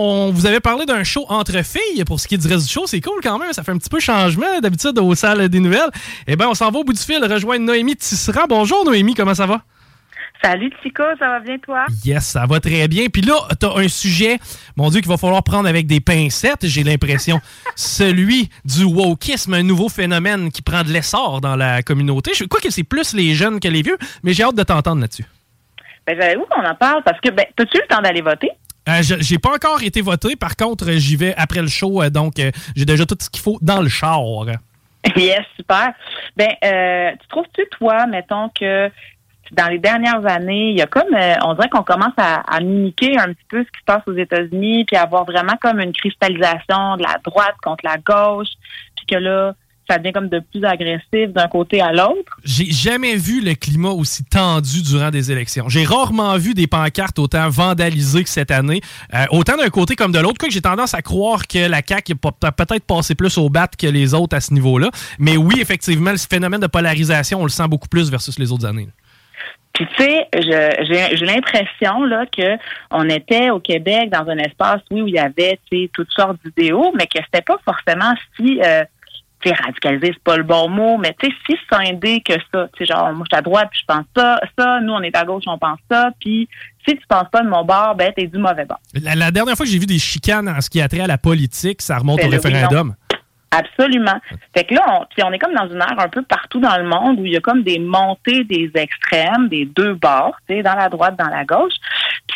On vous avait parlé d'un show entre filles pour ce qui est du reste du show. C'est cool quand même. Ça fait un petit peu changement d'habitude aux salles des nouvelles. Eh bien, on s'en va au bout du fil rejoindre Noémie Tisserand. Bonjour Noémie, comment ça va? Salut Chico, ça va bien toi? Yes, ça va très bien. Puis là, t'as un sujet, mon Dieu, qu'il va falloir prendre avec des pincettes, j'ai l'impression. Celui du wokisme, un nouveau phénomène qui prend de l'essor dans la communauté. Je crois que c'est plus les jeunes que les vieux, mais j'ai hâte de t'entendre là-dessus. Ben, j'avais où qu'on en parle parce que, ben, t'as-tu le temps d'aller voter? Euh, j'ai pas encore été voté. Par contre, j'y vais après le show, euh, donc euh, j'ai déjà tout ce qu'il faut dans le char. yes, super. Ben, euh, tu trouves-tu, toi, mettons que dans les dernières années, il y a comme, euh, on dirait qu'on commence à, à mimiquer un petit peu ce qui se passe aux États-Unis, puis avoir vraiment comme une cristallisation de la droite contre la gauche, puis que là, ça devient comme de plus agressif d'un côté à l'autre. J'ai jamais vu le climat aussi tendu durant des élections. J'ai rarement vu des pancartes autant vandalisées que cette année, euh, autant d'un côté comme de l'autre. Quoi que j'ai tendance à croire que la CAQ a peut-être passé plus au bat que les autres à ce niveau-là. Mais oui, effectivement, le phénomène de polarisation, on le sent beaucoup plus versus les autres années. Puis tu sais, j'ai l'impression là que on était au Québec dans un espace oui, où il y avait toutes sortes d'idéaux, mais que c'était pas forcément si euh, sais radicalisé, c'est pas le bon mot, mais tu sais si scindé que ça. Tu sais genre moi je suis à droite puis je pense ça, ça, nous on est à gauche on pense ça, puis si tu penses pas de mon bord, ben t'es du mauvais bord. La, la dernière fois que j'ai vu des chicanes en ce qui a trait à la politique, ça remonte Ben au oui, référendum. Absolument. Fait que là, on, puis on est comme dans une ère un peu partout dans le monde où il y a comme des montées des extrêmes, des deux bords, tu sais, dans la droite, dans la gauche.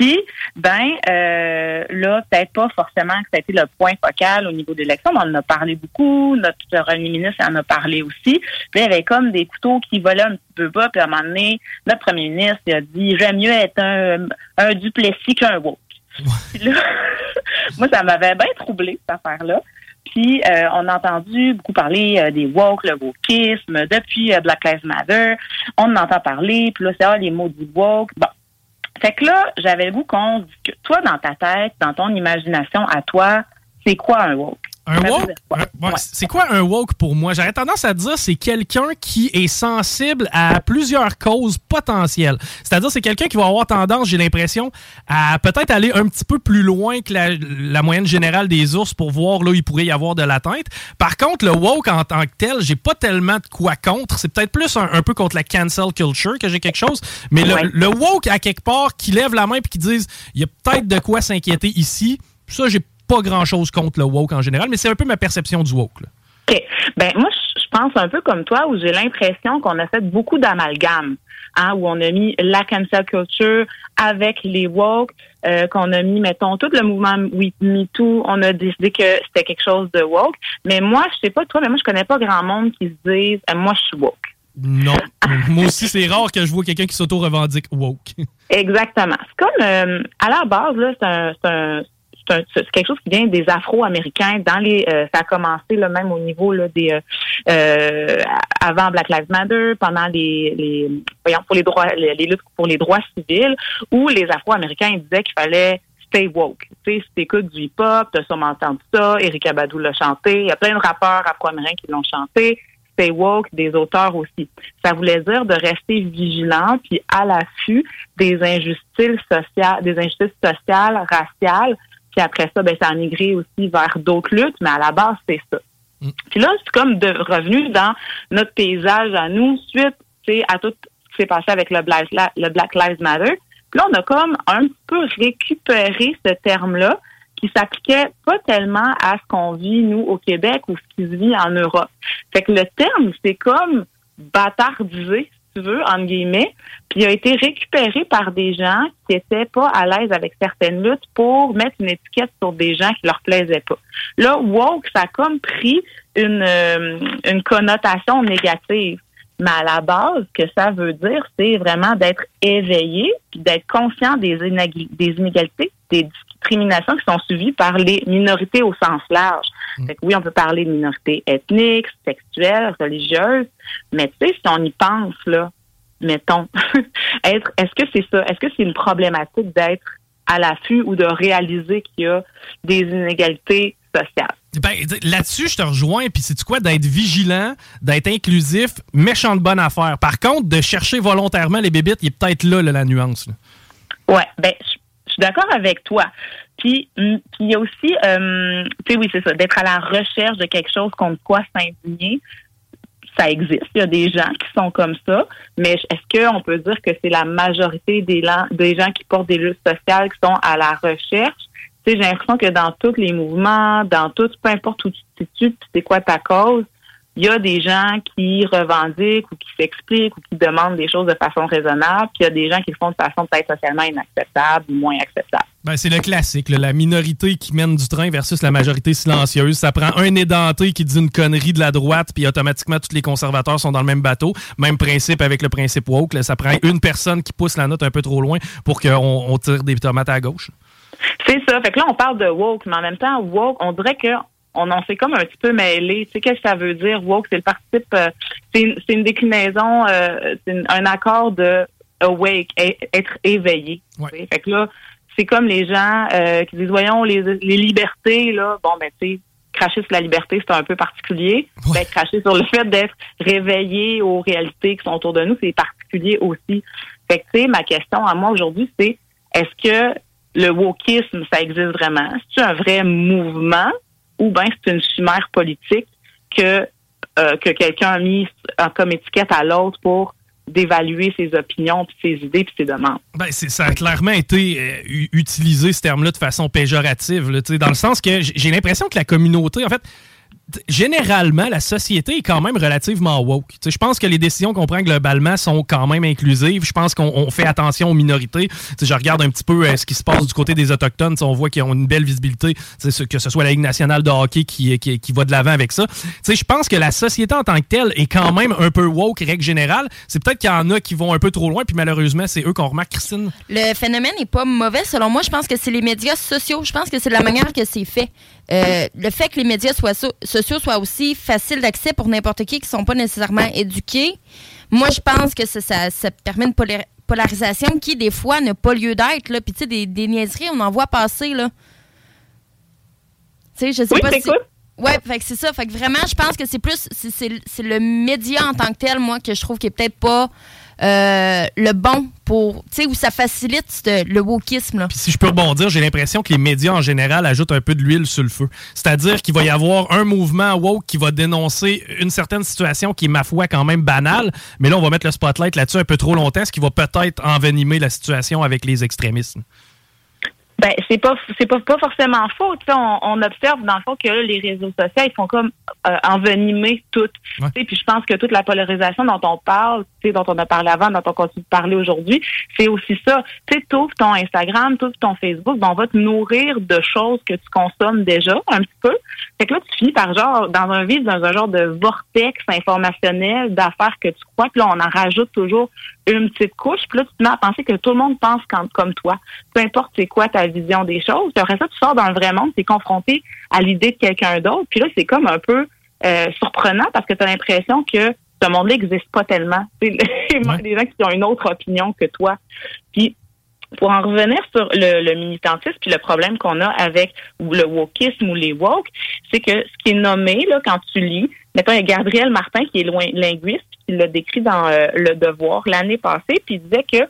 Puis, ben, euh, là, peut-être pas forcément que ça a été le point focal au niveau de l'élection, mais on en a parlé beaucoup. Notre premier ministre en a parlé aussi. Puis il y avait comme des couteaux qui volaient un petit peu bas. Puis à un moment donné, notre premier ministre il a dit, j'aime mieux être un, un duplessis qu'un woke. Puis là, moi, ça m'avait bien troublé, cette affaire-là. Puis, euh, on a entendu beaucoup parler euh, des woke, le wokisme, depuis Black Lives Matter. On en entend parler, puis là, c'est ah, les mots du woke. Bon. Fait que là, j'avais le goût qu'on discute. Toi, dans ta tête, dans ton imagination, à toi, c'est quoi un woke? Un woke? ouais, C'est quoi un woke pour moi? J'aurais tendance à dire c'est quelqu'un qui est sensible à plusieurs causes potentielles. C'est-à-dire c'est quelqu'un qui va avoir tendance, j'ai l'impression, à peut-être aller un petit peu plus loin que la, la moyenne générale des ours pour voir là où il pourrait y avoir de l'atteinte. Par contre, le woke en tant que tel, j'ai pas tellement de quoi contre. C'est peut-être plus un, un peu contre la cancel culture que j'ai quelque chose. Mais le, Ouais. le woke, à quelque part, qui lève la main et qui disent il y a peut-être de quoi s'inquiéter ici, ça, j'ai pas grand-chose contre le woke en général, mais c'est un peu ma perception du woke. là. OK. Ben, moi, je pense un peu comme toi, où j'ai l'impression qu'on a fait beaucoup d'amalgames, hein, où on a mis la cancel culture avec les woke, euh, qu'on a mis, mettons, tout le mouvement MeToo, on a décidé que c'était quelque chose de woke. Mais moi, je sais pas toi, mais moi, je connais pas grand monde qui se disent, euh, moi, je suis woke. Non. Moi aussi, c'est rare que je vois quelqu'un qui s'auto-revendique woke. Exactement. C'est comme, euh, à la base, là, c'est un, c'est quelque chose qui vient des Afro-Américains. Dans les, euh, ça a commencé là, même au niveau là, des, euh, euh, avant Black Lives Matter, pendant les, les, voyons, pour les droits, les, luttes pour les droits civils, où les Afro-Américains disaient qu'il fallait stay woke. Tu sais, si t'écoutes du hip-hop, t'as sûrement entendu ça. Eric Abadou l'a chanté. Il y a plein de rappeurs afro-américains qui l'ont chanté. Stay woke, des auteurs aussi. Ça voulait dire de rester vigilant puis à l'affût des injustices sociales, des injustices sociales, raciales. Puis après ça, ben ça a migré aussi vers d'autres luttes, mais à la base, c'est ça. Puis là, c'est comme de revenu dans notre paysage à nous, suite à tout ce qui s'est passé avec le Black, le Black Lives Matter. Puis là, on a comme un peu récupéré ce terme-là qui s'appliquait pas tellement à ce qu'on vit, nous, au Québec ou ce qui se vit en Europe. Fait que le terme, c'est comme bâtardisé, tu veux, entre guillemets, puis il a été récupéré par des gens qui étaient pas à l'aise avec certaines luttes pour mettre une étiquette sur des gens qui leur plaisaient pas. Là, woke, ça a comme pris une, euh, une connotation négative. Mais à la base, ce que ça veut dire, c'est vraiment d'être éveillé, d'être conscient des, des inégalités, des discriminations qui sont suivies par les minorités au sens large. Mm. oui, on peut parler de minorités ethniques, sexuelles, religieuses, mais tu sais, si on y pense, là, mettons, être, est-ce que c'est ça? Est-ce que c'est une problématique d'être à l'affût ou de réaliser qu'il y a des inégalités sociales? Ben, là-dessus, je te rejoins. Puis, c'est quoi d'être vigilant, d'être inclusif, méchant de bonne affaire? Par contre, de chercher volontairement les bébites, il est peut-être là, la nuance. Oui, Ouais, ben, je suis d'accord avec toi. Puis, il y a aussi, euh, tu sais, oui, c'est ça, d'être à la recherche de quelque chose contre quoi s'indigner. Ça existe. Il y a des gens qui sont comme ça. Mais est-ce qu'on peut dire que c'est la majorité des, des gens qui portent des luttes sociales qui sont à la recherche? j'ai l'impression que dans tous les mouvements, dans tout, peu importe où tu te c'est quoi ta cause, il y a des gens qui revendiquent ou qui s'expliquent ou qui demandent des choses de façon raisonnable, puis il y a des gens qui le font de façon peut-être socialement inacceptable ou moins acceptable. Ben, c'est le classique, la minorité qui mène du train versus la majorité silencieuse. Ça prend un édenté qui dit une connerie de la droite, puis automatiquement tous les conservateurs sont dans le même bateau. Même principe avec le principe woke. ça prend une personne qui pousse la note un peu trop loin pour qu'on tire des tomates à gauche. C'est ça. Fait que là, on parle de woke, mais en même temps, woke, on dirait que on en fait comme un petit peu mêlé. Tu sais, qu'est-ce que ça veut dire? Woke, c'est le participe, euh, c'est une, déclinaison, euh, c'est un accord de awake, être éveillé. Fait que là, c'est comme les gens euh, qui disent, voyons, les, les libertés, là, bon, ben, tu sais, cracher sur la liberté, c'est un peu particulier. Ben, cracher sur le fait d'être réveillé aux réalités qui sont autour de nous, c'est particulier aussi. Fait que, tu sais, ma question à moi aujourd'hui, c'est est-ce que le wokisme, ça existe vraiment? C'est un vrai mouvement? Ou bien c'est une chimère politique que, euh, que quelqu'un a mis comme étiquette à l'autre pour d'évaluer ses opinions, puis ses idées, puis ses demandes. Ben, ça a clairement été euh, utilisé, ce terme-là, de façon péjorative, dans le sens que j'ai l'impression que la communauté, en fait, généralement, la société est quand même relativement woke. je pense que les décisions qu'on prend globalement sont quand même inclusives. Je pense qu'on fait attention aux minorités. je regarde un petit peu euh, ce qui se passe du côté des Autochtones. on voit qu'ils ont une belle visibilité, que ce soit la Ligue nationale de hockey qui, qui, va de l'avant avec ça. je pense que la société en tant que telle est quand même un peu woke, règle générale. C'est peut-être qu'il y en a qui vont un peu trop loin, puis malheureusement, c'est eux qu'on remarque, Christine. Le phénomène n'est pas mauvais, selon moi. Je pense que c'est les médias sociaux. Je pense que c'est la manière que c'est fait. Euh, le fait que les médias soient sociaux soient aussi faciles d'accès pour n'importe qui qui ne sont pas nécessairement éduqués, moi, je pense que ça, permet une polarisation qui, des fois, n'a pas lieu d'être. Puis, tu sais, des, des, niaiseries, on en voit passer. Là. Tu sais, je sais pas si... Ouais, fait que c'est ça. Fait que vraiment, je pense que c'est plus c'est le média en tant que tel, moi, que je trouve qui est peut-être pas euh, le bon pour, tu sais, où ça facilite le wokisme. Si je peux rebondir, j'ai l'impression que les médias en général ajoutent un peu de l'huile sur le feu. C'est-à-dire qu'il va y avoir un mouvement woke qui va dénoncer une certaine situation qui est, ma foi, quand même banale, mais là, on va mettre le spotlight là-dessus un peu trop longtemps, ce qui va peut-être envenimer la situation avec les extrémismes. Ben, c'est pas c'est pas, pas forcément faux. On, on observe dans le fond que les réseaux sociaux ils font comme euh, envenimer tout. Puis je pense que toute la polarisation dont on parle, dont on a parlé avant, dont on continue de parler aujourd'hui, c'est aussi ça. Tu sais, ton Instagram, tout ton Facebook, ben, on va te nourrir de choses que tu consommes déjà un petit peu. Fait que là, tu finis par genre dans un vide, dans un genre de vortex informationnel d'affaires que tu crois. Puis là, on en rajoute toujours une petite couche. Puis là, tu te mets à penser que tout le monde pense comme toi. Peu importe c'est quoi ta vision des choses. Puis après ça, tu sors dans le vrai monde, tu es confronté à l'idée de quelqu'un d'autre. Puis là, c'est comme un peu euh, surprenant parce que tu as l'impression que ce monde-là n'existe pas tellement. C'est des gens qui ont une autre opinion que toi. Puis pour en revenir sur le, militantisme puis le problème qu'on a avec le wokisme ou les woke, c'est que ce qui est nommé là quand tu lis, mettons il y a Gabriel Martin qui est loin, linguiste qui l'a décrit dans euh, le Devoir l'année passée, puis il disait que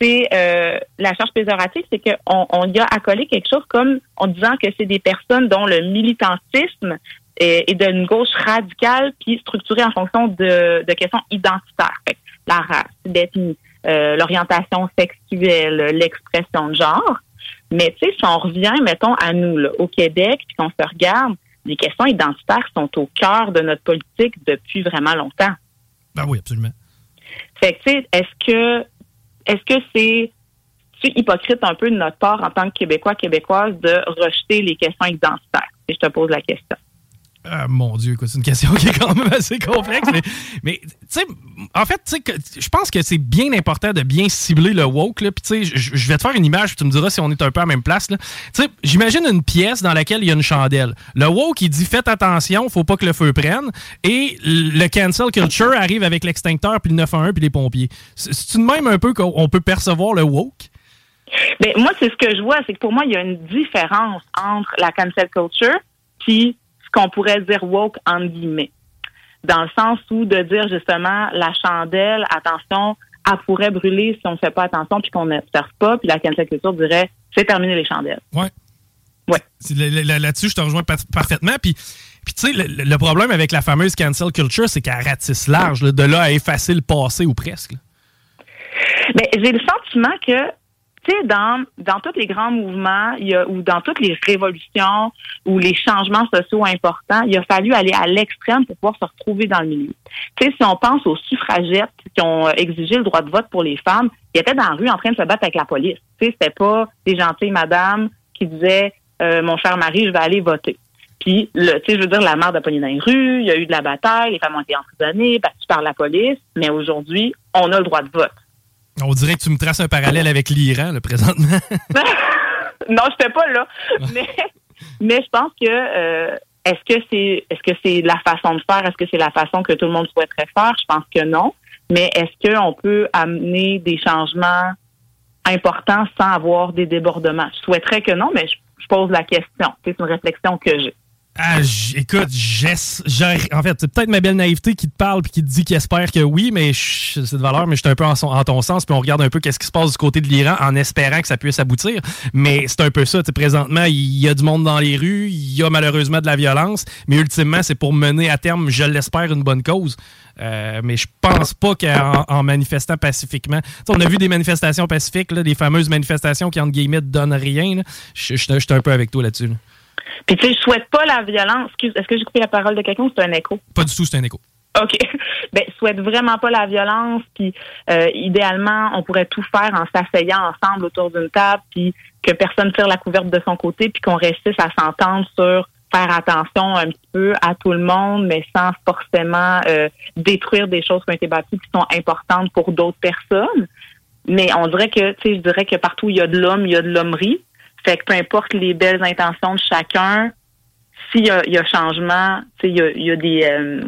c'est euh, la charge péjorative, c'est qu'on on y a accolé quelque chose comme en disant que c'est des personnes dont le militantisme est, d'une gauche radicale puis structurée en fonction de, de questions identitaires. la race, l'ethnie, euh, l'orientation sexuelle, l'expression de genre. Mais tu sais, si on revient, mettons, à nous, là, au Québec, puis qu'on se regarde, les questions identitaires sont au cœur de notre politique depuis vraiment longtemps. Ben oui, absolument. Fait que, tu sais, est-ce que est-ce que c'est hypocrite un peu de notre part en tant que Québécois, Québécoises de rejeter les questions identitaires? Et je te pose la question. Ah, mon Dieu, c'est une question qui est quand même assez complexe. mais, tu sais, en fait, je pense que c'est bien important de bien cibler le woke. Puis, tu sais, je vais te faire une image, puis tu me diras si on est un peu à la même place. J'imagine une pièce dans laquelle il y a une chandelle. Le woke, il dit faites attention, faut pas que le feu prenne. Et le cancel culture arrive avec l'extincteur, puis le 911, puis les pompiers. C'est-tu de même un peu qu'on peut percevoir le woke? Ben, moi, c'est ce que je vois, c'est que pour moi, il y a une différence entre la cancel culture puis qu'on pourrait dire woke en guillemets. Dans le sens où de dire justement la chandelle, attention, elle pourrait brûler si on ne fait pas attention puis qu'on n'observe pas, puis la cancel culture dirait c'est terminer les chandelles. Ouais. Ouais. Là-dessus, je te rejoins parfaitement. Puis, puis tu sais, le, problème avec la fameuse cancel culture, c'est qu'elle ratisse large, de là à effacer le passé ou presque. Mais j'ai le sentiment que dans, dans tous les grands mouvements il y a, ou dans toutes les révolutions ou les changements sociaux importants, il a fallu aller à l'extrême pour pouvoir se retrouver dans le milieu. Tu sais, si on pense aux suffragettes qui ont exigé le droit de vote pour les femmes, ils étaient dans la rue en train de se battre avec la police. Tu sais, c'était pas des gentilles madames qui disaient euh, mon cher mari, je vais aller voter. Puis, tu sais, je veux dire, la mère de pogné dans les rues, il y a eu de la bataille, les femmes ont été emprisonnées, battues par la police, mais aujourd'hui, on a le droit de vote. On dirait que tu me traces un parallèle avec l'Iran, le présentement. non, je fais pas là. Mais, mais je pense que euh, est-ce que c'est est-ce que c'est la façon de faire? Est-ce que c'est la façon que tout le monde souhaiterait faire? Je pense que non. Mais est-ce qu'on peut amener des changements importants sans avoir des débordements? Je souhaiterais que non, mais je, je pose la question. C'est une réflexion que j'ai. Ah, écoute, en fait, c'est peut-être ma belle naïveté qui te parle et qui te dit qu'il espère que oui, mais c'est de valeur, mais je suis un peu en, ton sens, puis on regarde un peu qu'est-ce qui se passe du côté de l'Iran en espérant que ça puisse aboutir. Mais c'est un peu ça. Présentement, il y a du monde dans les rues, il y a malheureusement de la violence, mais ultimement, c'est pour mener à terme, je l'espère, une bonne cause. Euh, mais je pense pas qu'en manifestant pacifiquement. on a vu des manifestations pacifiques, là, des fameuses manifestations qui, entre guillemets, donnent rien. Je suis un peu avec toi là-dessus. là dessus puis tu sais, je souhaite pas la violence. Est-ce que j'ai coupé la parole de quelqu'un ou c'est un écho? Pas du tout, c'est un écho. OK. Ben, je souhaite vraiment pas la violence. Puis euh, idéalement, on pourrait tout faire en s'asseyant ensemble autour d'une table, puis que personne tire la couverte de son côté, puis qu'on réussisse à s'entendre sur faire attention un petit peu à tout le monde, mais sans forcément euh, détruire des choses qui ont été bâties qui sont importantes pour d'autres personnes. Mais on dirait que, tu sais, je dirais que partout où il y a de l'homme, il y a de l'hommerie. Fait que peu importe les belles intentions de chacun, s'il y a, y a changement, il y a, y a des, euh,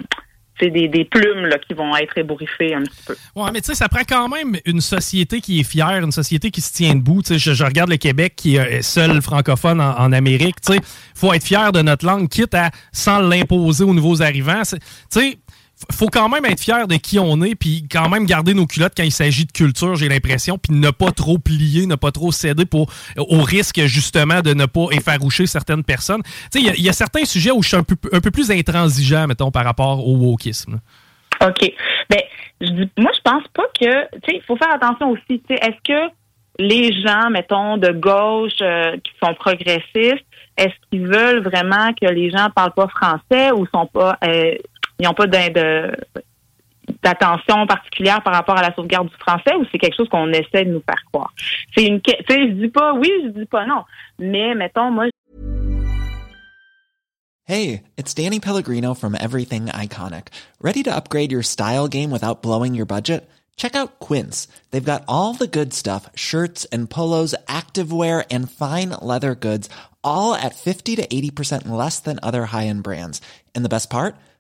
des, des, plumes là, qui vont être ébouriffées un petit peu. Ouais, mais tu sais, ça prend quand même une société qui est fière, une société qui se tient debout. Je, regarde le Québec qui est seul francophone en, en Amérique. Il faut être fier de notre langue, quitte à sans l'imposer aux nouveaux arrivants. Tu sais, faut quand même être fier de qui on est, puis quand même garder nos culottes quand il s'agit de culture, j'ai l'impression, puis ne pas trop plier, ne pas trop céder pour, au risque justement de ne pas effaroucher certaines personnes. Il y, a certains sujets où je suis un peu, un peu plus intransigeant, mettons, par rapport au wokisme. OK. Ben, je dis, moi, je pense pas que, tu sais, il faut faire attention aussi, est-ce que les gens, mettons, de gauche euh, qui sont progressistes, est-ce qu'ils veulent vraiment que les gens parlent pas français ou sont pas euh, ils n'ont pas d'attention particulière par rapport à la sauvegarde du français ou c'est quelque chose qu'on essaie de nous faire croire? C'est une, tu je dis pas oui, je dis pas non, mais mettons moi. Hey, it's Danny Pellegrino from Everything Iconic. Ready to upgrade your style game without blowing your budget? Check out Quince. They've got all the good stuff: shirts and polos, activewear, and fine leather goods, all at fifty to eighty percent less than other high-end brands. And the best part?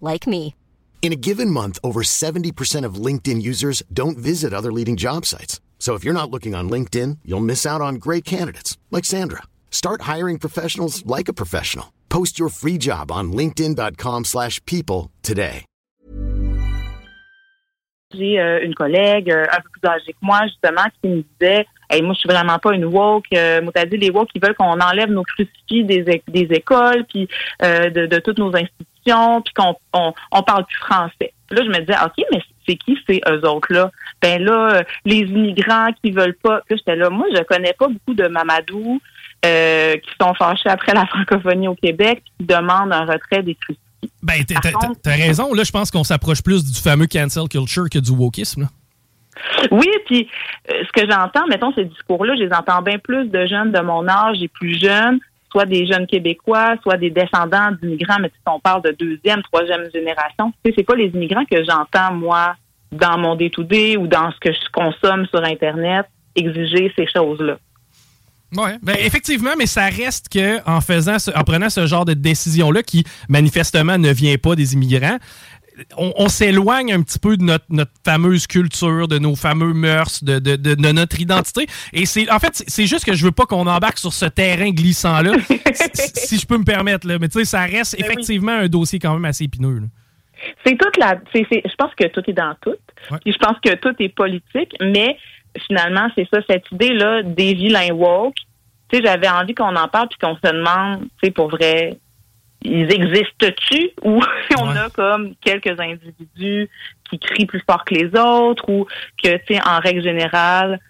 like me. In a given month, over 70% of LinkedIn users don't visit other leading job sites. So if you're not looking on LinkedIn, you'll miss out on great candidates like Sandra. Start hiring professionals like a professional. Post your free job on linkedin.com/people slash people today. J'ai euh, une collègue euh, un peu plus âgée que moi, justement, qui me disait Hey, moi, je suis vraiment pas une woke. Euh, moi, t'as dit les woke, ils veulent qu'on enlève nos crucifix des, des écoles, puis euh, de, de toutes nos institutions, puis qu'on on, on parle plus français. Puis Là, je me disais, OK, mais c'est qui ces eux autres-là? Ben là, euh, les immigrants qui veulent pas. Puis j'étais là, moi, je connais pas beaucoup de Mamadou euh, qui sont fâchés après la francophonie au Québec, qui demandent un retrait des crucifix. Ben, t'as- contre- raison. Là, je pense qu'on s'approche plus du fameux cancel culture que du wokisme. là. Oui, puis euh, ce que j'entends, mettons, ces discours-là, je les entends bien plus de jeunes de mon âge et plus jeunes, soit des jeunes Québécois, soit des descendants d'immigrants, mais si on parle de deuxième, troisième génération, tu sais, c'est pas les immigrants que j'entends, moi, dans mon day-to-day ou dans ce que je consomme sur Internet, exiger ces choses-là. Ouais, ben effectivement, mais ça reste que en faisant, ce- en prenant ce genre de décision-là, qui manifestement ne vient pas des immigrants, on, on s'éloigne un petit peu de notre, notre fameuse culture, de nos fameux mœurs, de, de, de- de notre identité. Et c'est, en fait, c'est- juste que je veux pas qu'on embarque sur ce terrain glissant-là, si, si je peux me permettre. Là. Mais tu sais, ça reste Ben effectivement un dossier quand même assez épineux. là. C'est toute la. c'est- c'est- je pense que tout est dans tout. Ouais. Puis je pense que tout est politique, mais finalement, c'est ça, cette idée-là des vilains woke. Tu sais, j'avais envie qu'on en parle puis qu'on se demande, tu sais, pour vrai, ils existent-tu ou on Ouais. a comme quelques individus qui crient plus fort que les autres ou que, tu sais, en règle générale,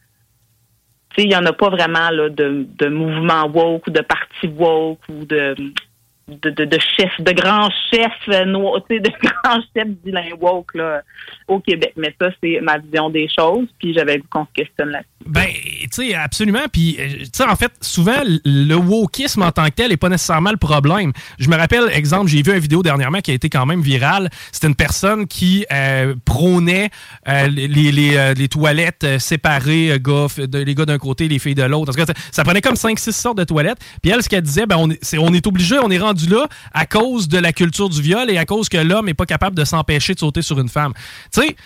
tu sais, il n'y en a pas vraiment là, de, de mouvement woke ou de parti woke ou de de, de, chefs, de grands chefs euh, noirs, de grands chefs vilains woke là, au Québec. Mais ça, c'est ma vision des choses. Puis j'avais qu'on se questionne là-dessus. Ben, tu sais, absolument. Puis, euh, tu sais, en fait, souvent, le wokisme en tant que tel n'est pas nécessairement le problème. Je me rappelle, exemple, j'ai vu une vidéo dernièrement qui a été quand même virale. C'était une personne qui euh, prônait les, les, les toilettes séparées, les gars d'un côté, les filles de l'autre. Ça- prenait comme 5-6 sortes de toilettes. Puis elle, ce qu'elle disait, ben, on est, c'est- on est obligé, on est rendu là à cause de la culture du viol et à cause que l'homme n'est pas capable de s'empêcher de sauter sur une femme. Tu sais,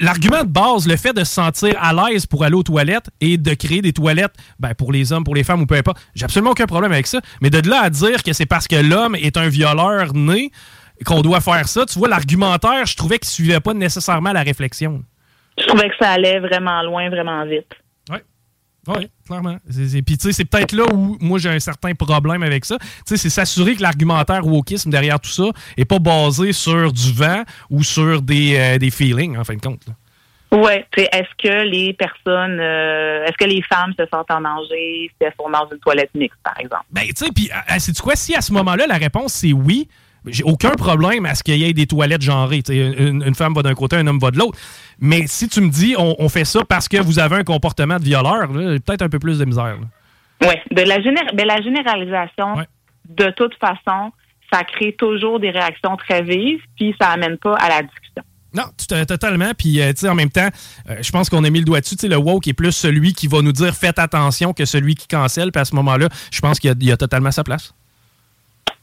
l'argument de base, le fait de se sentir à l'aise pour aller aux toilettes et de créer des toilettes ben, pour les hommes, pour les femmes ou peu importe, j'ai absolument aucun problème avec ça. Mais de là à dire que c'est parce que l'homme est un violeur né qu'on doit faire ça, tu vois, l'argumentaire, je trouvais qu'il suivait pas nécessairement la réflexion. Je trouvais que ça allait vraiment loin, vraiment vite. Oui, clairement. C'est- Puis, tu sais, c'est peut-être là où moi j'ai un certain problème avec ça. Tu sais, c'est s'assurer que l'argumentaire wokisme derrière tout ça est pas basé sur du vent ou sur des, euh, des feelings, en fin de compte. là. Ouais, tu sais, est-ce que les personnes, euh, est-ce que les femmes se sentent en danger si elles sont dans une toilette mixte, par exemple? Ben, tu sais, puis, c'est quoi, si à ce moment-là, la réponse c'est oui, j'ai aucun problème à ce qu'il y ait des toilettes genrées. Une, une femme va d'un côté, un homme va de l'autre. Mais si tu me dis, on, on fait ça parce que vous avez un comportement de violeur, peut-être un peu plus de misère. Oui, de la, géné- ben, la généralisation, Ouais. de toute façon, ça crée toujours des réactions très vives, puis ça amène pas à la discussion. Non, totalement. Puis, euh, tu sais, en même temps, euh, je pense qu'on a mis le doigt dessus. Tu sais, le woke est plus celui qui va nous dire faites attention que celui qui cancelle. Puis à ce moment-là, je pense qu'il y, a totalement sa place.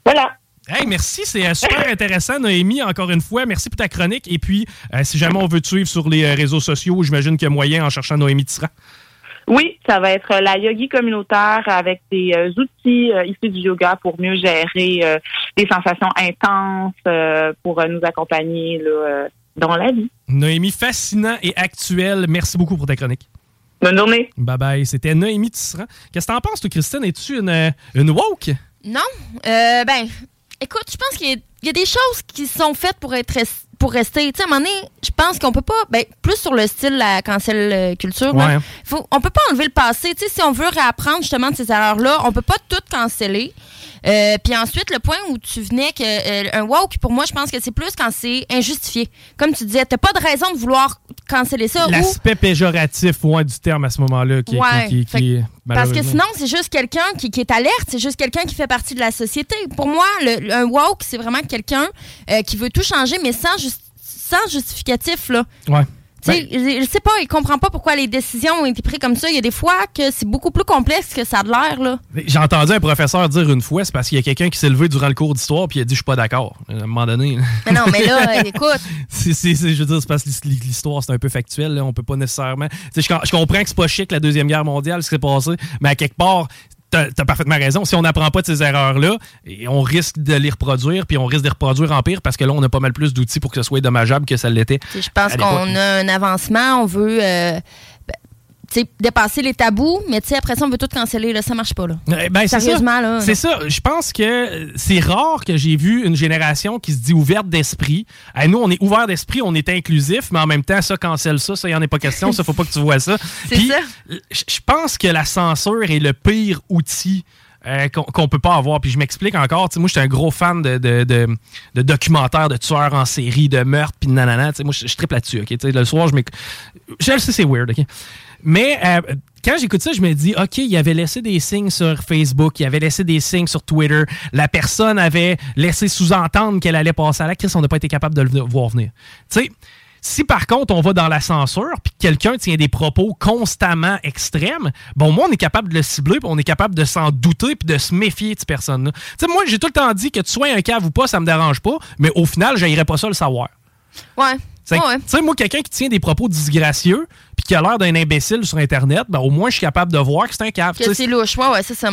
Voilà. Hey, merci, c'est euh, super intéressant, Noémie, encore une fois. Merci pour ta chronique. Et puis, euh, si jamais on veut te suivre sur les euh, réseaux sociaux, j'imagine qu'il y a moyen en cherchant Noémie Tisserand. Oui, ça va être la yogi communautaire avec des euh, outils euh, issus du yoga pour mieux gérer euh, des sensations intenses, euh, pour euh, nous accompagner là, euh, dans la vie. Noémie, fascinant et actuel. Merci beaucoup pour ta chronique. Bonne journée. Bye bye. C'était Noémie Tisserand. Qu'est-ce que t'en penses, toi, Christine? Es-tu une, une woke? Non. Euh, ben, écoute, je pense qu'il y, a- il y a des choses qui sont faites pour être pour rester. Tu sais, à un moment donné, je pense qu'on peut pas. Ben, plus sur le style la cancel euh, culture. Ouais. faut, on peut pas enlever le passé. Tu sais, si on veut réapprendre justement de ces erreurs-là, on peut pas tout canceller. Euh, puis ensuite, le point où tu venais que euh, un woke, pour moi, je pense que c'est plus quand c'est injustifié. Comme tu disais, t'as pas de raison de vouloir canceller ça. ou L'aspect péjoratif ouais, du terme à ce moment-là qui, Ouais. qui, qui- Fait qui est Parce que sinon, c'est juste quelqu'un qui, est alerte, c'est juste quelqu'un qui fait partie de la société. Pour moi, le, le- un woke, c'est vraiment quelqu'un euh, qui veut tout changer, mais sans, sans justificatif. Là. Ouais. Sais, je, je sais pas, il comprend pas pourquoi les décisions ont été prises comme ça. Il y a des fois que c'est beaucoup plus complexe que ça a de l'air, là. J'ai entendu un professeur dire une fois, c'est parce qu'il y a quelqu'un qui s'est levé durant le cours d'histoire puis il a dit je suis pas d'accord. À un moment donné. Mais non, mais là, écoute. c'est- c'est- je veux dire, c'est parce que l'his- l'histoire c'est un peu factuel. Là. On peut pas nécessairement. Je, je comprends que c'est pas chic la deuxième guerre mondiale ce qui s'est passé, mais à quelque part. T'as as parfaitement raison. Si on n'apprend pas de ces erreurs-là, on risque de les reproduire, puis on risque de les reproduire en pire parce que là, on a pas mal plus d'outils pour que ce soit dommageable que ça l'était. Je pense qu'on a un avancement, on veut euh, ben, dépasser les tabous, mais tu sais, après ça, on veut tout canceller. Là, ça marche pas. Là. Eh ben. Sérieusement, là. C'est ça. Je pense que euh, c'est rare que j'ai vu une génération qui se dit ouverte d'esprit. Eh, nous, on est ouvert d'esprit, on est inclusif, mais en même temps, ça cancelle ça, ça, il en est pas question, ça, faut pas que tu vois ça. Puis, ça. Je pense que la censure est le pire outil. euh, qu'on qu'on peut pas avoir. Puis je m'explique encore. Tu sais, moi, je suis un gros fan de, de, de- de documentaires de tueurs en série, de meurtres, puis nanana. Tu sais, moi, je, triple là-dessus. ok? Tu sais, Le soir, je m'éc- Je sais, c'est weird. ok? Mais euh, quand j'écoute ça, je me dis, OK, il avait laissé des signes sur Facebook, il avait laissé des signes sur Twitter. La personne avait laissé sous-entendre qu'elle allait passer à la crise. On n'a pas été capable de le voir venir. Tu sais, si par contre on va dans la censure puis que quelqu'un tient des propos constamment extrêmes, bon moi on est capable de le cibler puis on est capable de s'en douter puis de se méfier de cette personne-là. Tu sais moi j'ai tout le temps dit que tu sois un cave ou pas, ça me dérange pas, mais au final j'aimerais pas ça le savoir. Ouais. Tu sais, Ouais, ouais. tu sais, moi, quelqu'un qui tient des propos disgracieux puis qui a l'air d'un imbécile sur Internet, ben, au moins, je suis capable de voir que c'est un cave. Que c'est louche. Ouais, ouais, ça, ça,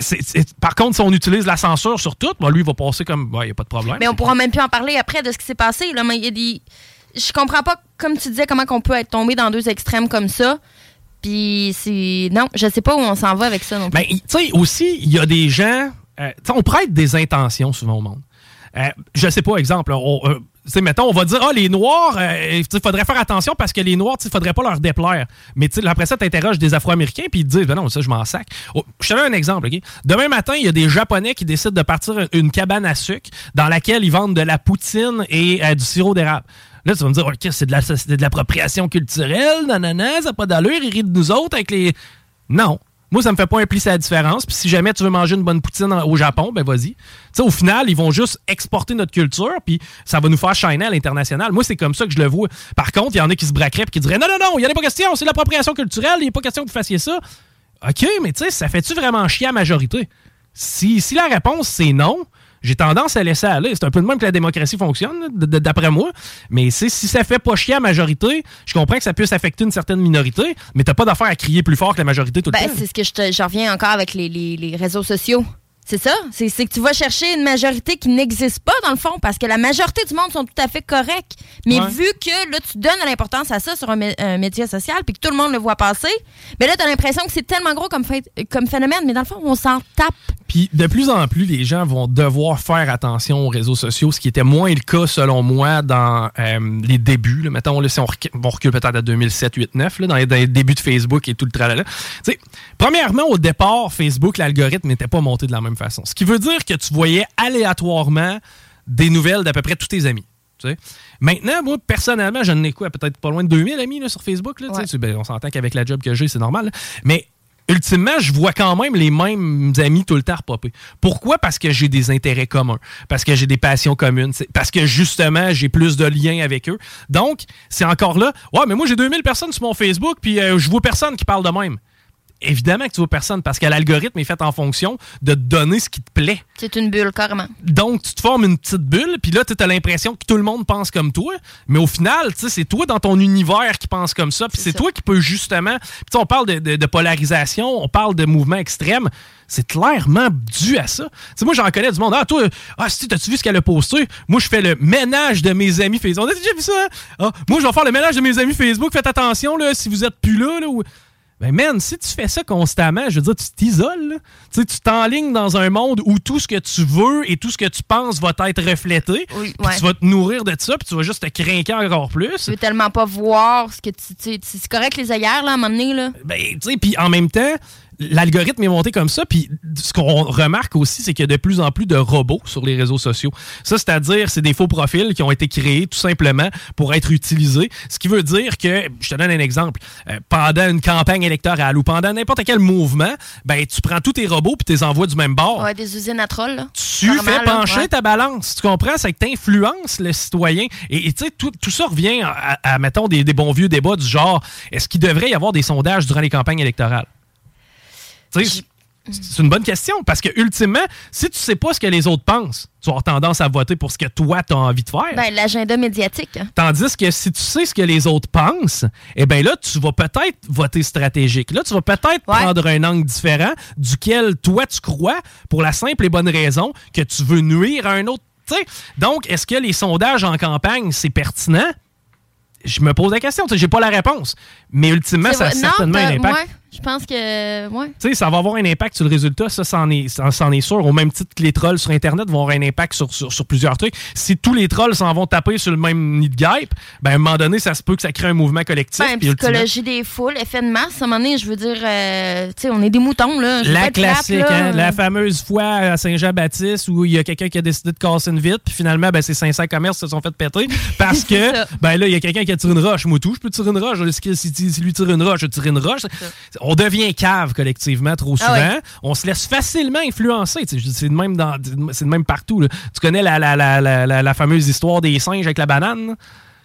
c'est- par contre, si on utilise la censure sur tout, ben, lui, il va passer comme, il n'y a pas de problème. Mais on pourra même plus en parler après de ce qui s'est passé. Là, mais il y a des. Je comprends pas, comme tu disais, comment on peut être tombé dans deux extrêmes comme ça. Puis c'est. Non, je sais pas où on s'en va avec ça non plus. Ben, tu sais, aussi, il y a des gens. euh, on prête des intentions souvent au monde. Euh, je sais pas, exemple, on, euh, mettons, on va dire, ah, les Noirs, il faudrait faire attention parce que les Noirs, il faudrait pas leur déplaire. Mais après ça, tu interroges des Afro-Américains, puis ils te disent, ben non, ça, je m'en sac. Oh, je te donne un exemple, OK? Demain matin, il y a des Japonais qui décident de partir une cabane à sucre dans laquelle ils vendent de la poutine et euh, du sirop d'érable. Là, tu vas me dire, OK, c'est de la- l'appropriation culturelle, nanana, ça n'a pas d'allure, ils rient de nous autres avec les. Non. Moi, ça me fait pas impliquer la différence. Puis si jamais tu veux manger une bonne poutine au Japon, ben vas-y. Tu sais, au final, ils vont juste exporter notre culture, puis ça va nous faire shiner à l'international. Moi, c'est comme ça que je le vois. Par contre, il y en a qui se braqueraient puis qui diraient non, non, non, il n'y en a pas question, c'est l'appropriation culturelle, il n'est pas question que vous fassiez ça. OK, mais tu sais, ça fait-tu vraiment chier à la majorité? Si, si la réponse c'est non, j'ai tendance à laisser aller. C'est un peu de même que la démocratie fonctionne, d'après moi. Mais si ça fait pas chier à la majorité, je comprends que ça puisse affecter une certaine minorité, mais t'as pas d'affaire à crier plus fort que la majorité tout le Ben, temps. c'est ce que je, te, je reviens encore avec les, les- les réseaux sociaux. C'est ça. C'est que tu vas chercher une majorité qui n'existe pas, dans le fond, parce que la majorité du monde sont tout à fait corrects. Mais Ouais. vu que là, tu donnes de l'importance à ça sur un, mé- un média social, puis que tout le monde le voit passer, mais là, tu as l'impression que c'est tellement gros comme, fait- comme phénomène, mais dans le fond, on s'en tape. Puis de plus en plus, les gens vont devoir faire attention aux réseaux sociaux, ce qui était moins le cas, selon moi, dans euh, les débuts. Là. Mettons, là, si on recule, peut-être à 2007, 8, 9, là, dans, les, dans les débuts de Facebook et tout le tralala. Tu sais, premièrement, au départ, Facebook, l'algorithme n'était pas monté de la même façon. Ce qui veut dire que tu voyais aléatoirement des nouvelles d'à peu près tous tes amis. tu sais. Maintenant, moi, personnellement, je n'ai quoi, peut-être pas loin de 2000 amis là, sur Facebook. Là, tu sais. Ben, on s'entend qu'avec la job que j'ai, c'est normal. là. Mais ultimement, je vois quand même les mêmes amis tout le temps repopper. Pourquoi? Parce que j'ai des intérêts communs, parce que j'ai des passions communes, parce que justement, j'ai plus de liens avec eux. Donc, c'est encore là. Ouais, mais moi, j'ai 2000 personnes sur mon Facebook, puis euh, je vois personne qui parle de même. Évidemment que tu vois personne, parce que l'algorithme est fait en fonction de te donner ce qui te plaît. C'est une bulle, carrément. Donc, tu te formes une petite bulle, puis là, tu as l'impression que tout le monde pense comme toi. Mais au final, c'est toi dans ton univers qui pense comme ça. Puis C'est toi qui peux justement. Puis on parle de, de- de polarisation, on parle de mouvements extrêmes. C'est clairement dû à ça. Moi, j'en connais du monde. Ah, toi, ah, si, t'as-tu vu ce qu'elle a posté? Moi, je fais le ménage de mes amis Facebook. On a déjà vu ça? hein? Ah, moi, je vais faire le ménage de mes amis Facebook. Faites attention, là, si vous êtes plus là, là. ou- ben, man, si tu fais ça constamment, je veux dire, tu t'isoles. Tu sais, tu t'enlignes dans un monde où tout ce que tu veux et tout ce que tu penses va être reflété. Oui, ouais. tu vas te nourrir de ça, puis tu vas juste te craquer encore plus. Tu veux tellement pas voir ce que tu. C'est correct les ailleurs, là, à un moment donné, là. Ben, tu sais, puis en même temps, l'algorithme est monté comme ça. Puis ce qu'on remarque aussi, c'est qu'il y a de plus en plus de robots sur les réseaux sociaux. Ça, c'est-à-dire, c'est des faux profils qui ont été créés tout simplement pour être utilisés. Ce qui veut dire que, je te donne un exemple, euh, pendant une campagne électorale ou pendant n'importe quel mouvement, ben tu prends tous tes robots puis tu les envoies du même bord. Ouais, des usines à trolls. Là. Tu fais pencher ta balance. Tu comprends? C'est que tu influences le citoyen. Et tu sais, tout, tout, ça revient à, à mettons, des, des bons vieux débats du genre est-ce qu'il devrait y avoir des sondages durant les campagnes électorales? C'est une bonne question parce que ultimement, si tu sais pas ce que les autres pensent, tu vas avoir tendance à voter pour ce que toi tu as envie de faire. Ben, l'agenda médiatique. Tandis que si tu sais ce que les autres pensent, eh ben là tu vas peut-être voter stratégique. Là tu vas peut-être prendre un angle différent duquel toi tu crois pour la simple et bonne raison que tu veux nuire à un autre. Donc, est-ce que les sondages en campagne, c'est pertinent? Je me pose la question. J'ai pas la réponse. Mais ultimement, ça a certainement un impact. Je pense que. Ouais. Tu sais, ça va avoir un impact sur le résultat, ça, c'en est, est sûr. Au même titre que les trolls sur Internet vont avoir un impact sur, sur, plusieurs trucs. Si tous les trolls s'en vont taper sur le même nid de guêpe, ben, à un moment donné, ça se peut que ça crée un mouvement collectif. Ben, psychologie des foules, effet de masse, à un moment donné, je veux dire, euh, tu sais, on est des moutons, là. la classique, hein, la fameuse fois à Saint-Jean-Baptiste où il y a quelqu'un qui a décidé de casser une vitre, puis finalement, ben, ces 500 commerces se sont fait péter parce que, ben là, il y a quelqu'un qui a tiré une roche. Moi, tout, je peux tirer une roche. Si, lui tire une roche, je tire une roche. On devient cave collectivement trop ah souvent. On se laisse facilement influencer. C'est de même dans, c'est même partout. Tu connais la, la, la, la, fameuse histoire des singes avec la banane?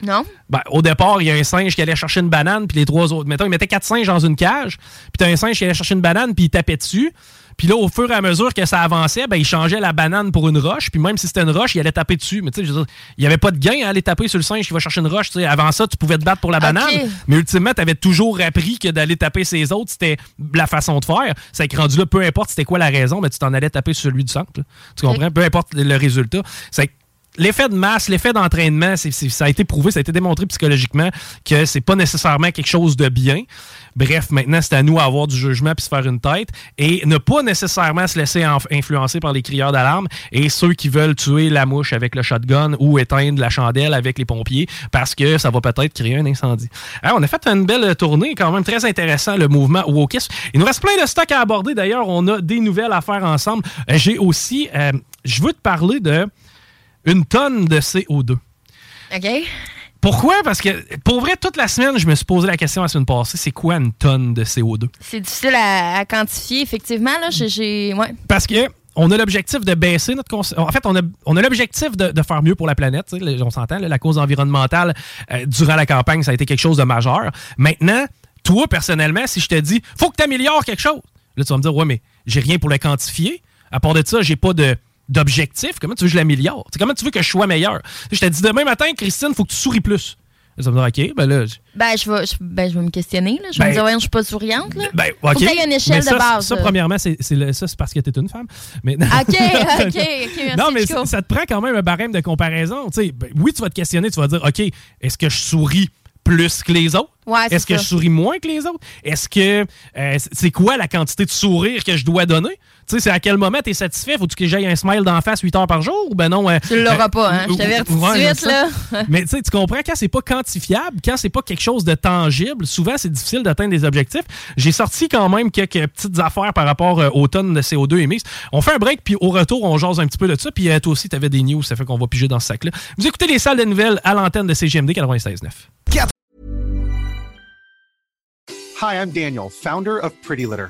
Non. Ben, au départ, il y a un singe qui allait chercher une banane, puis les trois autres. Mettons, il mettait quatre singes dans une cage, puis t'as un singe qui allait chercher une banane, puis il tapait dessus. Puis là, au fur et à mesure que ça avançait, ben, il changeait la banane pour une roche. Puis même si c'était une roche, il allait taper dessus. Mais tu sais, il n'y avait pas de gain à aller taper sur le singe qui va chercher une roche. avant ça, tu pouvais te battre pour la banane. Mais ultimement, tu avais toujours appris que d'aller taper ses autres, c'était la façon de faire. Ça a rendu là, peu importe c'était quoi la raison, mais tu t'en allais taper sur celui du centre. Tu comprends? Peu importe le résultat. C'est l'effet de masse, l'effet d'entraînement, ça a été prouvé, ça a été démontré psychologiquement que c'est pas nécessairement quelque chose de bien. Bref, maintenant, c'est à nous d'avoir du jugement puis se faire une tête et ne pas nécessairement se laisser influencer par les crieurs d'alarme et ceux qui veulent tuer la mouche avec le shotgun ou éteindre la chandelle avec les pompiers parce que ça va peut-être créer un incendie. Alors, on a fait une belle tournée, quand même très intéressant, le mouvement Wokis. Il nous reste plein de stocks à aborder. D'ailleurs, on a des nouvelles à faire ensemble. Euh, j'ai aussi, euh, je veux te parler de une tonne de CO2. OK. Pourquoi? Parce que, pour vrai, toute la semaine, je me suis posé la question la semaine passée, c'est quoi une tonne de CO2? C'est difficile à, quantifier, effectivement. Là, j'ai, ouais. Parce que on a l'objectif de baisser notre En fait, on a, on a l'objectif de, faire mieux pour la planète. On s'entend, la cause environnementale euh, durant la campagne, ça a été quelque chose de majeur. Maintenant, toi, personnellement, si je te dis, faut que tu améliores quelque chose, là, tu vas me dire, ouais, mais j'ai rien pour le quantifier. À part de ça, j'ai pas de d'objectif. Comment tu veux que je l'améliore? Comment tu veux que je sois meilleur? Je t'ai dit demain matin, Christine, il faut que tu souris plus. Ça me dit, OK, ben là. Ben, je vais, ben, je vais me questionner. Là. Je vais me ben, dire, ouais, je suis pas souriante. Là. Ben, OK. Faut y une échelle ça, de base. Ça, premièrement, c'est, ça, c'est parce que tu es une femme. Mais, OK, OK, OK. Merci, non, mais ça, te prend quand même un barème de comparaison. sais ben, oui, tu vas te questionner, tu vas dire, OK, est-ce que je souris plus que les autres? Est-ce que je souris moins que les autres? Est-ce que euh, c'est quoi la quantité de sourire que je dois donner? Tu sais, c'est à quel moment tu es satisfait? Faut-tu que j'aille un smile d'en face 8 heures par jour? Ben non. Euh, tu l'auras euh, pas, hein? Je t'avertis tout de suite, là. Mais tu comprends, quand c'est pas quantifiable, quand c'est pas quelque chose de tangible, souvent c'est difficile d'atteindre des objectifs. J'ai sorti quand même quelques petites affaires par rapport aux tonnes de CO2 émises. On fait un break, puis au retour, on jase un petit peu de ça. Puis toi aussi, tu avais des news, ça fait qu'on va piger dans ce sac-là. Vous écoutez les salles de nouvelles à l'antenne de CGMD 96.9. Hi, I'm Daniel, founder of Pretty Litter.